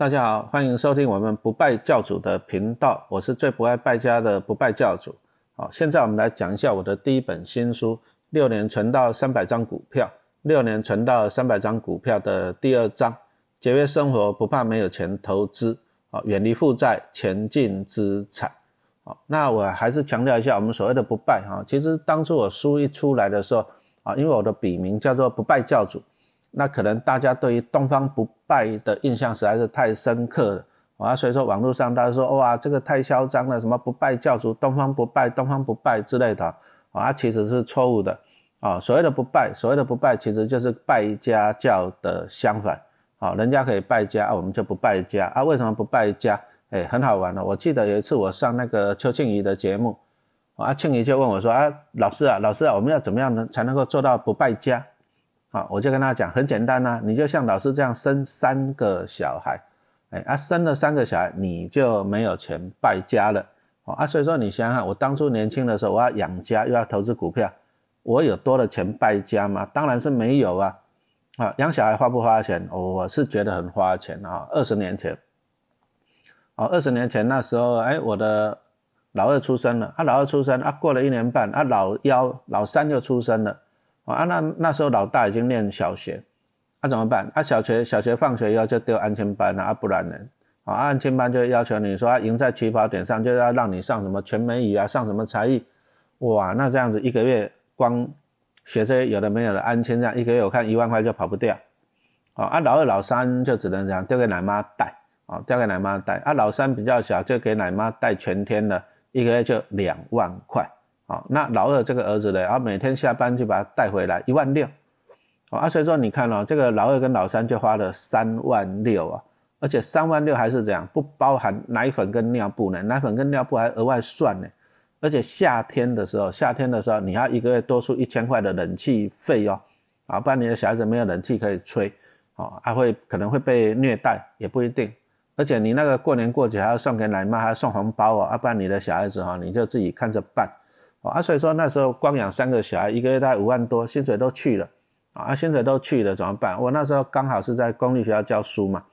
大家好，欢迎收听我们不败教主的频道，我是最不爱败家的不败教主。好，现在我们来讲一下我的第一本新书《六年存到三百张股票》，六年存到三百张股票的第二章：节约生活，不怕没有钱投资。啊，远离负债，前进资产。好，那我还是强调一下，我们所谓的不败哈，其实当初我书一出来的时候啊，因为我的笔名叫做不败教主。那可能大家对于东方不败的印象实在是太深刻了啊，所以说网络上大家说哇，这个太嚣张了，什么不败教主，东方不败，东方不败之类的啊，其实是错误的啊。所谓的不败，所谓的不败，其实就是败家教的相反啊。人家可以败家，我们就不败家啊。为什么不败家？哎，很好玩的。我记得有一次我上那个邱庆怡的节目啊，庆怡就问我说啊，老师啊，老师啊，我们要怎么样能才能够做到不败家？啊，我就跟他讲，很简单呐，你就像老师这样生三个小孩，哎啊，生了三个小孩，你就没有钱败家了，啊，所以说你想想，我当初年轻的时候，我要养家又要投资股票，我有多的钱败家吗？当然是没有啊，啊，养小孩花不花钱？我是觉得很花钱啊，二十年前，哦，二十年前那时候，哎，我的老二出生了，啊，老二出生，啊，过了一年半，啊，老幺、老三又出生了。啊，那那时候老大已经念小学，那怎么办？啊，小学小学放学以后就丢安亲班了，啊，不然呢？啊，安亲班就要求你说啊赢在起跑点上，就要让你上什么全美语啊，上什么才艺，哇，那这样子一个月光学这些有的没有的安亲这样一个月我看一万块就跑不掉，啊，老二老三就只能这样丢给奶妈带，啊，丢给奶妈带，啊，老三比较小就给奶妈带全天的，一个月就两万块。啊，那老二这个儿子呢，啊，每天下班就把他带回来一万六，啊，所以说你看哦，这个老二跟老三就花了三万六啊，而且三万六还是这样，不包含奶粉跟尿布呢，奶粉跟尿布还额外算呢，而且夏天的时候，夏天的时候你要一个月多出一千块的冷气费哦，啊，不然你的小孩子没有冷气可以吹，啊，还会可能会被虐待，也不一定，而且你那个过年过节还要送给奶妈，还要送红包哦，啊，不然你的小孩子哈，你就自己看着办。啊，所以说那时候光养三个小孩，一个月大概五万多，薪水都去了，啊，薪水都去了怎么办？我那时候刚好是在公立学校教书嘛，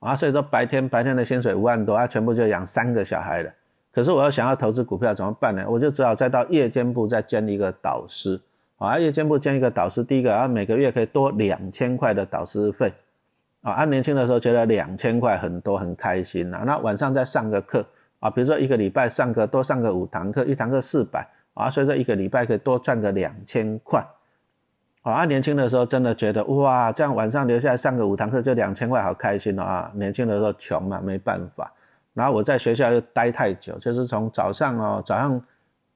啊，所以说白天白天的薪水五万多，啊，全部就养三个小孩了。可是我要想要投资股票怎么办呢？我就只好再到夜间部再兼一个导师，啊，夜间部兼一个导师，第一个啊，每个月可以多两千块的导师费，啊，按年轻的时候觉得两千块很多很开心呐，那晚上再上个课。啊，比如说一个礼拜上个多上个五堂课，一堂课四百啊，所以说一个礼拜可以多赚个两千块。啊，年轻的时候真的觉得哇，这样晚上留下来上个五堂课就两千块，好开心哦啊！年轻的时候穷嘛，没办法。然后我在学校又待太久，就是从早上哦，早上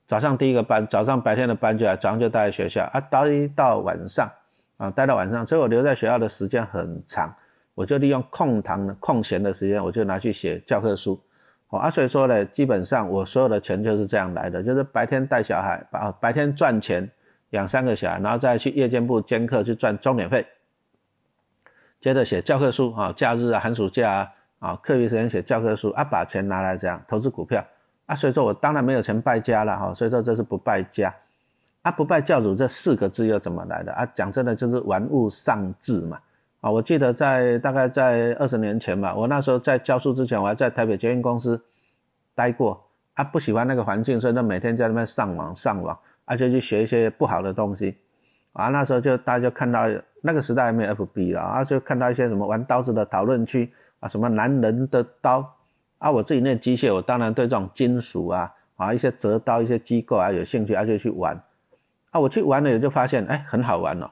早上第一个班，早上白天的班就来，早上就待在学校啊，待到晚上啊，待到晚上，所以我留在学校的时间很长，我就利用空堂的空闲的时间，我就拿去写教科书。啊，所以说呢，基本上我所有的钱就是这样来的，就是白天带小孩，啊白天赚钱养三个小孩，然后再去夜间部兼课去赚钟点费，接着写教科书啊，假日啊、寒暑假啊，啊，课余时间写教科书啊，把钱拿来这样投资股票啊，所以说我当然没有钱败家了哈，所以说这是不败家啊，不败教主这四个字又怎么来的啊？讲真的就是玩物丧志嘛。啊，我记得在大概在二十年前吧，我那时候在教书之前，我还在台北捷运公司待过啊，不喜欢那个环境，所以就每天在那边上网上网，啊，且去学一些不好的东西啊。那时候就大家就看到那个时代还没有 FB 啊，啊，就看到一些什么玩刀子的讨论区啊，什么男人的刀啊，我自己念机械，我当然对这种金属啊啊一些折刀一些机构啊有兴趣，啊就去玩啊，我去玩了也就发现哎很好玩哦。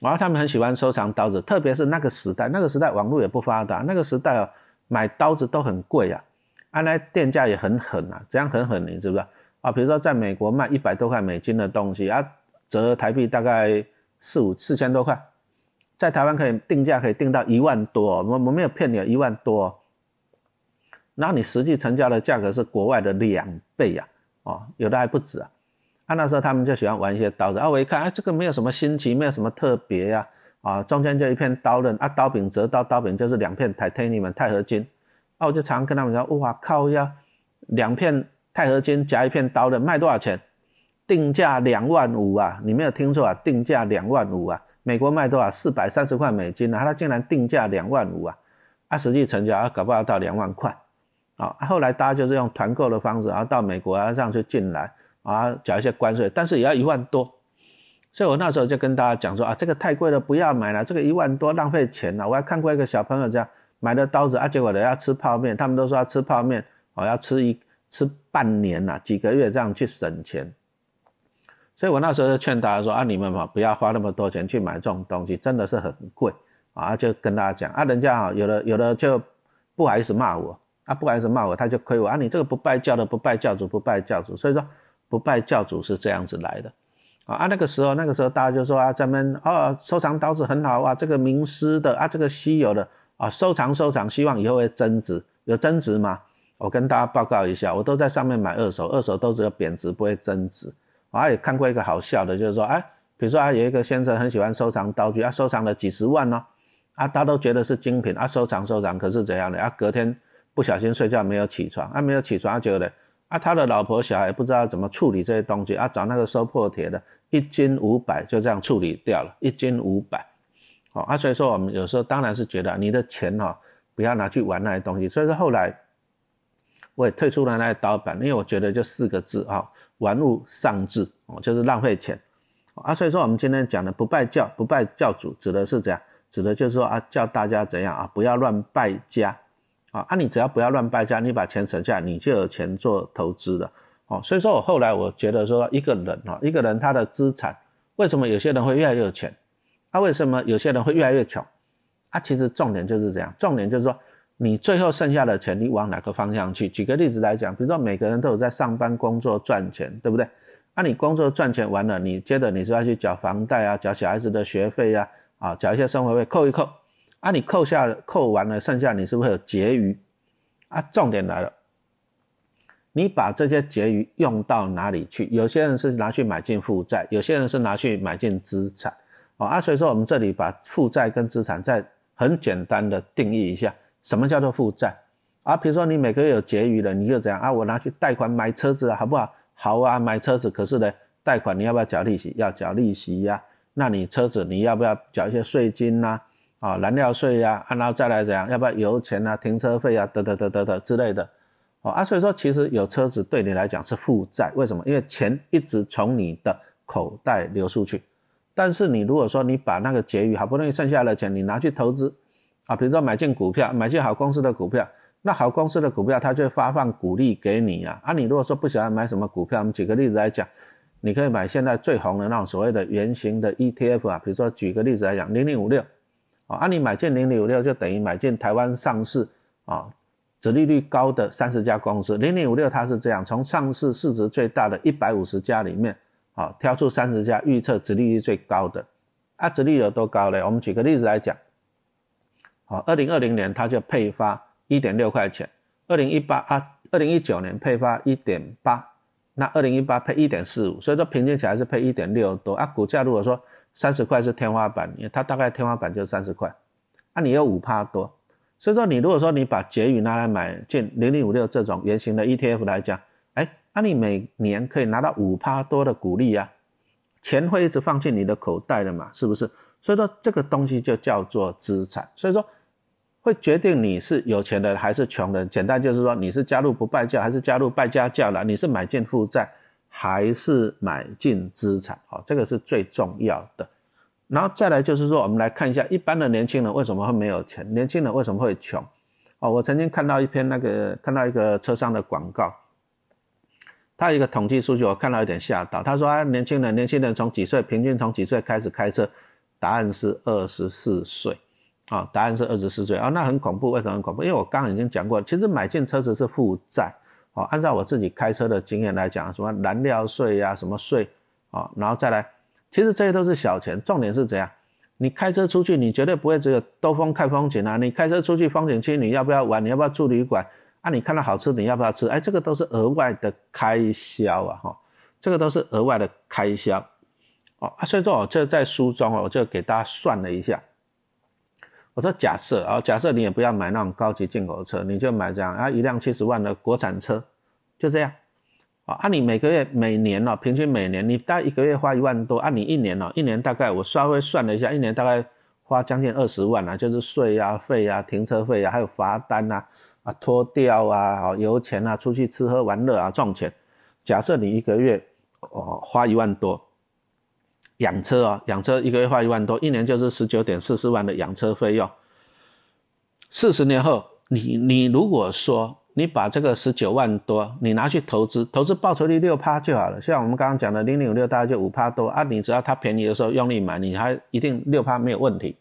然后他们很喜欢收藏刀子，特别是那个时代，那个时代网络也不发达，那个时代哦，买刀子都很贵啊，按来店价也很狠啊，怎样很狠？你知不知道啊？比如说在美国卖一百多块美金的东西啊，折台币大概四五四千多块，在台湾可以定价可以定到一万多，我我没有骗你，一万多，然后你实际成交的价格是国外的两倍呀，哦，有的还不止啊。啊，那时候他们就喜欢玩一些刀子。啊，我一看，哎，这个没有什么新奇，没有什么特别呀，啊，中间就一片刀刃。啊，刀柄折刀，刀柄就是两片钛钛钛钛合金，啊，我就常跟他们说，哇靠呀，两片钛合金夹一片刀刃卖多少钱？定价两万五啊，你没有听错啊，定价两万五啊，美国卖多少？四百三十块美金啊，他竟然定价两万五啊，啊，实际成交啊，搞不好到两万块，啊，后来大家就是用团购的方式，然后到美国啊这样去进来，啊，缴一些关税，但是也要一万多，所以我那时候就跟大家讲说啊，这个太贵了，不要买了，这个一万多浪费钱了。我还看过一个小朋友这样买的刀子啊，结果呢要吃泡面，他们都说要吃泡面，哦，要吃一吃半年呐，几个月这样去省钱。所以我那时候就劝大家说啊，你们嘛不要花那么多钱去买这种东西，真的是很贵啊！就跟大家讲啊，人家啊有的有的就不好意思骂我啊，不好意思骂我，他就亏我啊，你这个不拜教的不拜教主不拜教主，所以说不拜教主是这样子来的啊啊！那个时候那个时候大家就说啊，咱们哦收藏刀子很好啊，这个名师的啊，这个稀有的啊，收藏收藏，希望以后会增值，有增值吗？我跟大家报告一下，我都在上面买二手，二手都只有贬值不会增值。我也看过一个好笑的，就是说，哎，比如说啊，有一个先生很喜欢收藏刀具，啊，收藏了几十万呢，啊，他都觉得是精品，啊，收藏收藏，可是怎样的？啊，隔天不小心睡觉没有起床，啊，没有起床，啊觉得，啊，他的老婆小孩不知道怎么处理这些东西，啊，找那个收破铁的，一斤五百，就这样处理掉了，一斤五百，好，啊，所以说我们有时候当然是觉得你的钱哈，不要拿去玩那些东西，所以说后来我也退出了那些刀板，因为我觉得就四个字啊。玩物丧志哦，就是浪费钱啊，所以说我们今天讲的不拜教不拜教主，指的是怎样？指的就是说啊，教大家怎样啊，不要乱败家啊，啊，你只要不要乱败家，你把钱省下，你就有钱做投资了哦。所以说我后来我觉得说，一个人啊，一个人他的资产，为什么有些人会越来越有钱？啊为什么有些人会越来越穷？啊，其实重点就是这样，重点就是说。你最后剩下的钱，你往哪个方向去？举个例子来讲，比如说每个人都有在上班工作赚钱，对不对？那你工作赚钱完了，你接着你是要去缴房贷啊，缴小孩子的学费啊，啊，缴一些生活费，扣一扣，啊，你扣下扣完了，剩下你是不是有结余？啊，重点来了，你把这些结余用到哪里去？有些人是拿去买进负债，有些人是拿去买进资产，啊，所以说我们这里把负债跟资产再很简单的定义一下。什么叫做负债啊？比如说你每个月有结余了，你就这样啊，我拿去贷款买车子好不好？好啊，买车子。可是呢，贷款你要不要缴利息？要缴利息呀。那你车子你要不要缴一些税金呐？啊燃料税呀，然后再来怎样？要不要油钱啊、停车费啊，得得得得得之类的。哦啊，所以说其实有车子对你来讲是负债，为什么？因为钱一直从你的口袋流出去。但是你如果说你把那个结余好不容易剩下的钱，你拿去投资。啊，比如说买进股票，买进好公司的股票，那好公司的股票，它就会发放股利给你啊。啊，你如果说不喜欢买什么股票，我们举个例子来讲，你可以买现在最红的那种所谓的圆形的 ETF 啊。比如说举个例子来讲，零零五六，啊，你买进零零五六就等于买进台湾上市啊，殖利率高的三十家公司。零零五六它是这样，从上市市值最大的一百五十家里面，啊，挑出三十家预测殖利率最高的，啊，殖利率有多高呢？我们举个例子来讲。好，二零二零年它就配发一点六块钱，二零一八啊，二零一九年配发一点八，那二零一八配一点四五，所以说平均起来是配一点六多啊。股价如果说三十块是天花板，因为它大概天花板就三十块，啊，你有五趴多，所以说你如果说你把结余拿来买进零零五六这种圆形的 ETF 来讲，哎，那你每年可以拿到五趴多的股利啊，钱会一直放进你的口袋的嘛，是不是？所以说这个东西就叫做资产，所以说。会决定你是有钱的还是穷人，简单就是说你是加入不败教还是加入败家教了，你是买进负债还是买进资产，哦，这个是最重要的。然后再来就是说，我们来看一下一般的年轻人为什么会没有钱，年轻人为什么会穷？哦，我曾经看到一篇那个看到一个车商的广告，他有一个统计数据，我看到有点吓到。他说啊，年轻人年轻人从几岁平均从几岁开始开车？答案是二十四岁。啊，答案是二十四岁啊，那很恐怖。为什么很恐怖？因为我刚刚已经讲过，其实买进车子是负债。哦，按照我自己开车的经验来讲，什么燃料税呀，什么税啊，然后再来，其实这些都是小钱。重点是怎样？你开车出去，你绝对不会只有兜风看风景啊。你开车出去风景区，你要不要玩？你要不要住旅馆？啊，你看到好吃，你要不要吃？哎，这个都是额外的开销啊，哈，这个都是额外的开销。哦，所以说我就在书中哦，我就给大家算了一下。我说假设啊，假设你也不要买那种高级进口车，你就买这样啊，一辆七十万的国产车，就这样啊。按你每个月、每年哦，平均每年你大概一个月花一万多，按你一年哦，一年大概我稍微算了一下，一年大概花将近二十万啊，就是税啊、费啊、停车费啊，还有罚单啊、啊拖吊啊、哦油钱啊、出去吃喝玩乐啊，赚钱。假设你一个月哦花一万多，养车啊，养车一个月花一万多，一年就是十九点四四万的养车费用。四十年后，你你如果说你把这个十九万多，你拿去投资，投资报酬率六趴就好了。像我们刚刚讲的零零五六，大概就五趴多啊。你只要它便宜的时候用力买，你还一定六趴没有问题。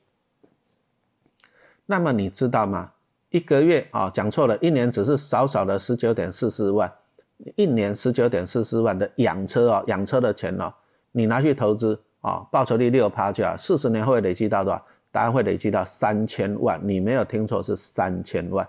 那么你知道吗？一个月啊，讲错了，一年只是少少的十九点四四万，一年十九点四四万的养车哦，养车的钱哦，你拿去投资啊，报酬率六趴就好，四十年会累积到多少？答案会累积到三千万，你没有听错，是三千万。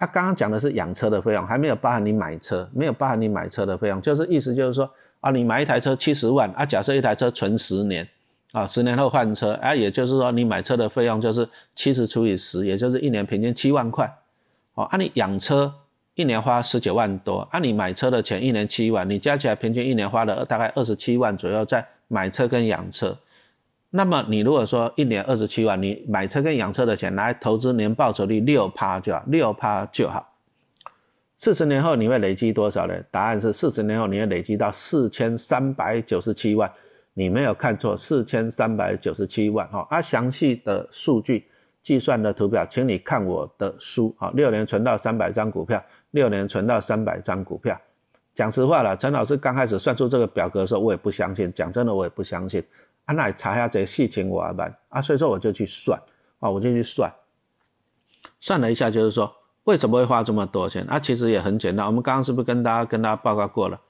他刚刚讲的是养车的费用，还没有包含你买车，没有包含你买车的费用，就是意思就是说啊，你买一台车七十万啊，假设一台车存十年啊，十年后换车啊，也就是说你买车的费用就是七十除以十，也就是一年平均七万块。哦，啊你养车一年花十九万多，啊你买车的钱一年七万，你加起来平均一年花了大概二十七万左右在买车跟养车。那么你如果说一年二十七万，你买车跟养车的钱拿来投资，年报酬率六趴就好，六趴就好。四十年后你会累积多少呢？答案是四十年后你会累积到四千三百九十七万，你没有看错，四千三百九十七万哈。啊，详细的数据计算的图表，请你看我的书啊。六年存到三百张股票，六年存到三百张股票。讲实话了，陈老师刚开始算出这个表格的时候，我也不相信。讲真的，我也不相信。啊，那查下这些事情我办啊，所以说我就去算啊，我就去算，算了一下，就是说为什么会花这么多钱？啊，其实也很简单，我们刚刚是不是跟大家跟大家报告过了？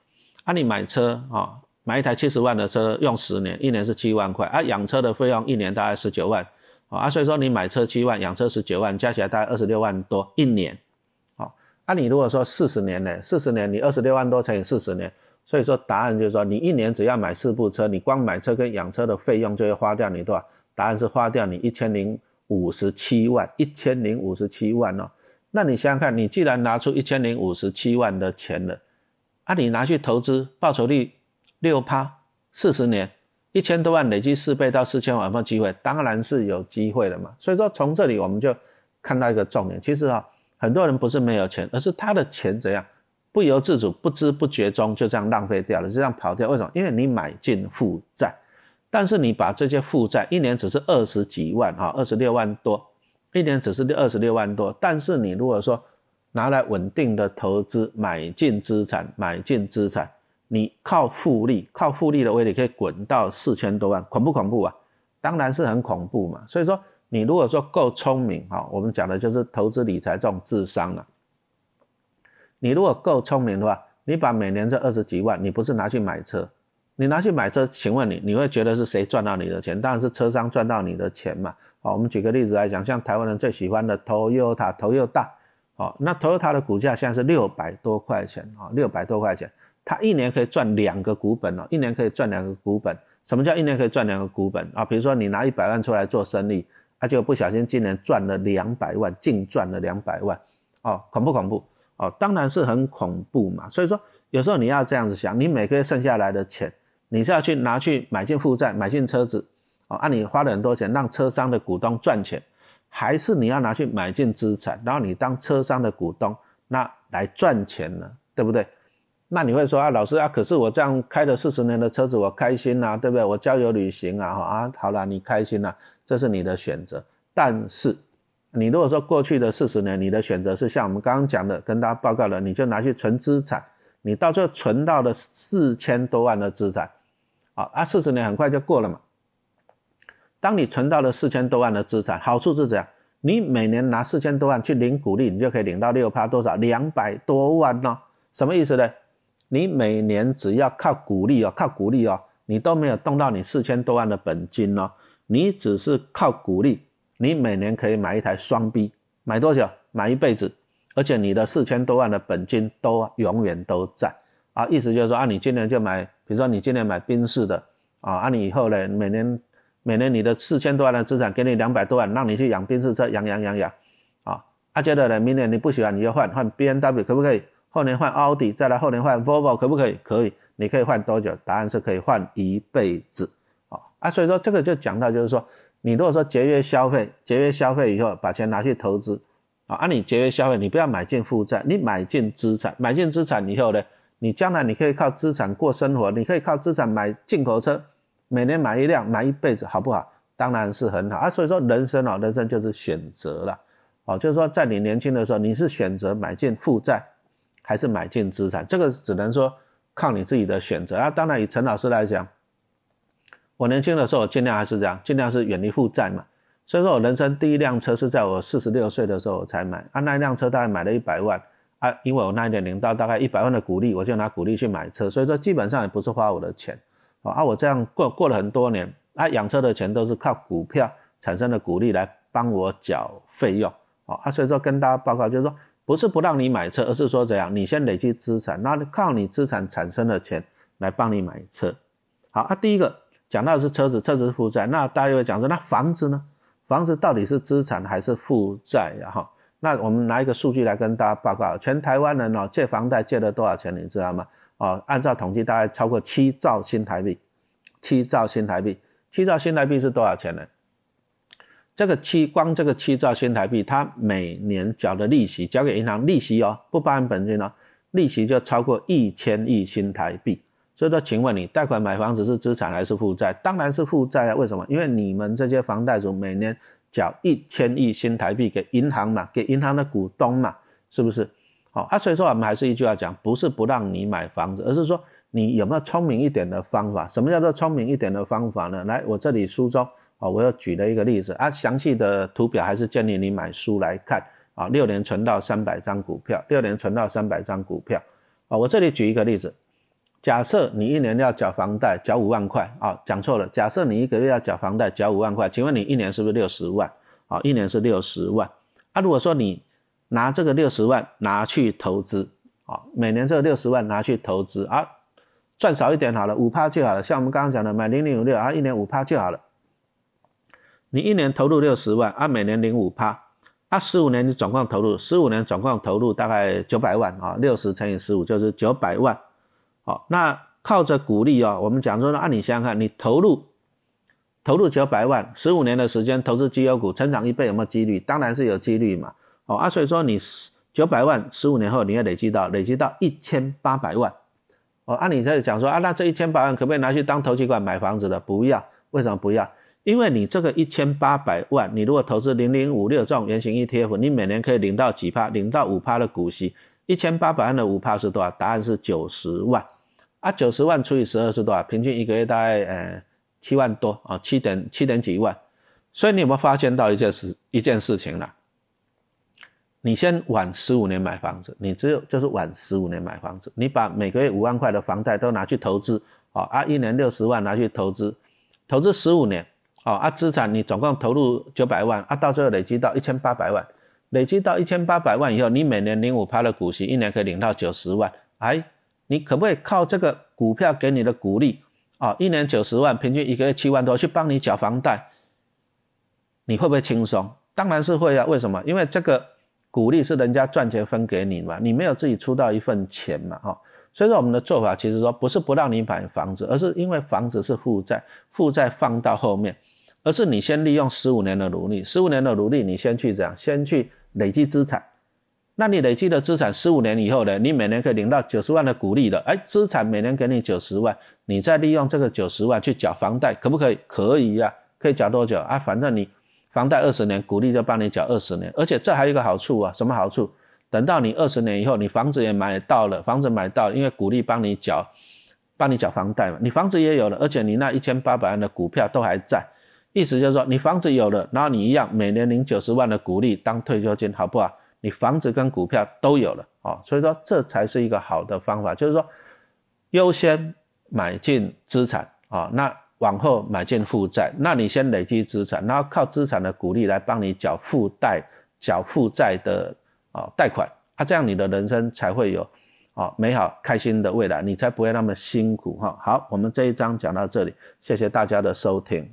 啊，你买车啊，买一台七十万的车用十年，一年是七万块啊，养车的费用一年大概十九万啊，所以说你买车七万，养车十九万，加起来大概二十六万多一年，好，啊，你如果说四十年呢，四十年你二十六万多乘以四十年。所以说答案就是说，你一年只要买四部车，你光买车跟养车的费用就会花掉你多少？答案是花掉你一千零五十七万，一千零五十七万哦。那你想想看，你既然拿出一千零五十七万的钱了，啊，你拿去投资，报酬率六趴，四十年一千多万累积四倍到四千万，有没有机会？当然是有机会的嘛。所以说从这里我们就看到一个重点，其实啊，很多人不是没有钱，而是他的钱怎样？不由自主、不知不觉中就这样浪费掉了，就这样跑掉。为什么？因为你买进负债，但是你把这些负债一年只是二十几万啊，二十六万多，一年只是二十六万多。但是你如果说拿来稳定的投资，买进资产，买进资产，你靠复利，靠复利的威力可以滚到四千多万，恐不恐怖啊？当然是很恐怖嘛。所以说，你如果说够聪明哈，我们讲的就是投资理财这种智商了。你如果够聪明的话，你把每年这二十几万，你不是拿去买车，你拿去买车，请问你，你会觉得是谁赚到你的钱？当然是车商赚到你的钱嘛。好，我们举个例子来讲，像台湾人最喜欢的 Toyota，Toyota，好，那 Toyota 的股价现在是六百多块钱啊，六百多块钱，它一年可以赚两个股本哦，一年可以赚两个股本。什么叫一年可以赚两个股本啊？比如说你拿一百万出来做生意，它就不小心今年赚了两百万，净赚了两百万，哦，恐不恐怖？哦，当然是很恐怖嘛。所以说，有时候你要这样子想，你每个月剩下来的钱，你是要去拿去买进负债，买进车子，哦，按你花了很多钱让车商的股东赚钱，还是你要拿去买进资产，然后你当车商的股东，那来赚钱呢，对不对？那你会说啊，老师啊，可是我这样开了四十年的车子，我开心呐，对不对？我郊游旅行啊，哈啊，好了，你开心了，这是你的选择，但是。你如果说过去的四十年，你的选择是像我们刚刚讲的，跟大家报告了，你就拿去存资产，你到最后存到了四千多万的资产，好啊，四十年很快就过了嘛。当你存到了四千多万的资产，好处是怎样？你每年拿四千多万去领股利，你就可以领到六趴多少？两百多万呢？什么意思呢？你每年只要靠股利哦，靠股利哦，你都没有动到你四千多万的本金哦，你只是靠股利。你每年可以买一台双 B，买多久？买一辈子，而且你的四千多万的本金都永远都在啊！意思就是说，啊，你今年就买，比如说你今年买宾士的啊，啊，你以后呢，每年每年你的四千多万的资产给你两百多万，让你去养宾士车，养养养养，啊，啊，觉得呢，明年你不喜欢你就换换 B N W 可不可以？后年换奥迪，再来后年换 Volvo 可不可以？可以，你可以换多久？答案是可以换一辈子，啊啊，所以说这个就讲到就是说。你如果说节约消费，节约消费以后把钱拿去投资，啊，按你节约消费，你不要买进负债，你买进资产，买进资产以后呢，你将来你可以靠资产过生活，你可以靠资产买进口车，每年买一辆，买一辈子，好不好？当然是很好啊。所以说人生啊，人生就是选择了，哦，就是说在你年轻的时候，你是选择买进负债，还是买进资产？这个只能说靠你自己的选择啊。当然以陈老师来讲，我年轻的时候尽量还是这样，尽量是远离负债嘛。所以说我人生第一辆车是在我四十六岁的时候我才买啊，那一辆车大概买了一百万啊，因为我那一年领到大概一百万的股利，我就拿股利去买车，所以说基本上也不是花我的钱啊，我这样过过了很多年啊，养车的钱都是靠股票产生的股利来帮我缴费用啊，所以说跟大家报告就是说，不是不让你买车，而是说怎样，你先累积资产，那靠你资产产生的钱来帮你买车。好啊，第一个讲到的是车子，车子是负债，那大家又会讲说，那房子呢？房子到底是资产还是负债呀？哈，那我们拿一个数据来跟大家报告，全台湾人哦借房贷借了多少钱，你知道吗？哦，按照统计大概超过七兆新台币，七兆新台币，七兆新台币是多少钱呢？这个七光这个七兆新台币，它每年缴的利息，交给银行利息哦，不包含本金哦，利息就超过一千亿新台币。所以说，请问你贷款买房子是资产还是负债？当然是负债啊！为什么？因为你们这些房贷族每年缴一千亿新台币给银行嘛，给银行的股东嘛，是不是？好啊，所以说我们还是一句话讲，不是不让你买房子，而是说你有没有聪明一点的方法？什么叫做聪明一点的方法呢？来，我这里书中啊，我又举了一个例子啊，详细的图表还是建议你买书来看啊。六年存到三百张股票，六年存到三百张股票啊，我这里举一个例子。假设你一年要缴房贷，缴五万块啊，讲错了。假设你一个月要缴房贷，缴五万块，请问你一年是不是六十万？啊，一年是六十万。啊，如果说你拿这个六十万拿去投资，啊，每年这个六十万拿去投资啊，赚少一点好了，五趴就好了。像我们刚刚讲的买零零五六啊，一年五趴就好了。你一年投入六十万啊，每年零五趴，啊，十五年你总共投入，十五年总共投入大概九百万啊，六十乘以十五就是九百万。好，那靠着鼓励哦，我们讲说呢，按你想想看，你投入投入九百万，十五年的时间投资绩优股，成长一倍有没有几率？当然是有几率嘛。哦啊，所以说你九百万十五年后你要累积到累积到一千八百万。哦，按你在讲说啊，那这一千八万可不可以拿去当投机款买房子的？不要，为什么不要？因为你这个一千八百万，你如果投资零零五六这种圆形 ETF，你每年可以领到几趴？领到五趴的股息。一千八百万的五趴是多少？答案是九十万啊！九十万除以十二是多少？平均一个月大概呃七万多啊，七点七点几万。所以你有没有发现到一件事一件事情了？你先晚十五年买房子，你只有就是晚十五年买房子，你把每个月五万块的房贷都拿去投资啊啊，一年六十万拿去投资，投资十五年啊啊，资产你总共投入九百万啊，到最后累积到一千八百万。累积到一千八百万以后，你每年零五趴的股息，一年可以领到九十万。哎，你可不可以靠这个股票给你的股利啊？一年九十万，平均一个月七万多，去帮你缴房贷，你会不会轻松？当然是会啊。为什么？因为这个股利是人家赚钱分给你嘛，你没有自己出到一份钱嘛，哈。所以说我们的做法其实说不是不让你买房子，而是因为房子是负债，负债放到后面，而是你先利用十五年的努力，十五年的努力，你先去这样，先去。累积资产，那你累积的资产十五年以后呢？你每年可以领到九十万的股利了。哎，资产每年给你九十万，你再利用这个九十万去缴房贷，可不可以？可以呀，可以缴多久啊？反正你房贷二十年，股利就帮你缴二十年。而且这还有一个好处啊，什么好处？等到你二十年以后，你房子也买到了，房子买到，因为股利帮你缴，帮你缴房贷嘛。你房子也有了，而且你那一千八百万的股票都还在。意思就是说，你房子有了，然后你一样每年领九十万的股利当退休金，好不好？你房子跟股票都有了啊，所以说这才是一个好的方法，就是说优先买进资产啊，那往后买进负债，那你先累积资产，然后靠资产的鼓励来帮你缴负债、缴负债的啊贷款，啊，这样你的人生才会有啊美好开心的未来，你才不会那么辛苦哈。好，我们这一章讲到这里，谢谢大家的收听。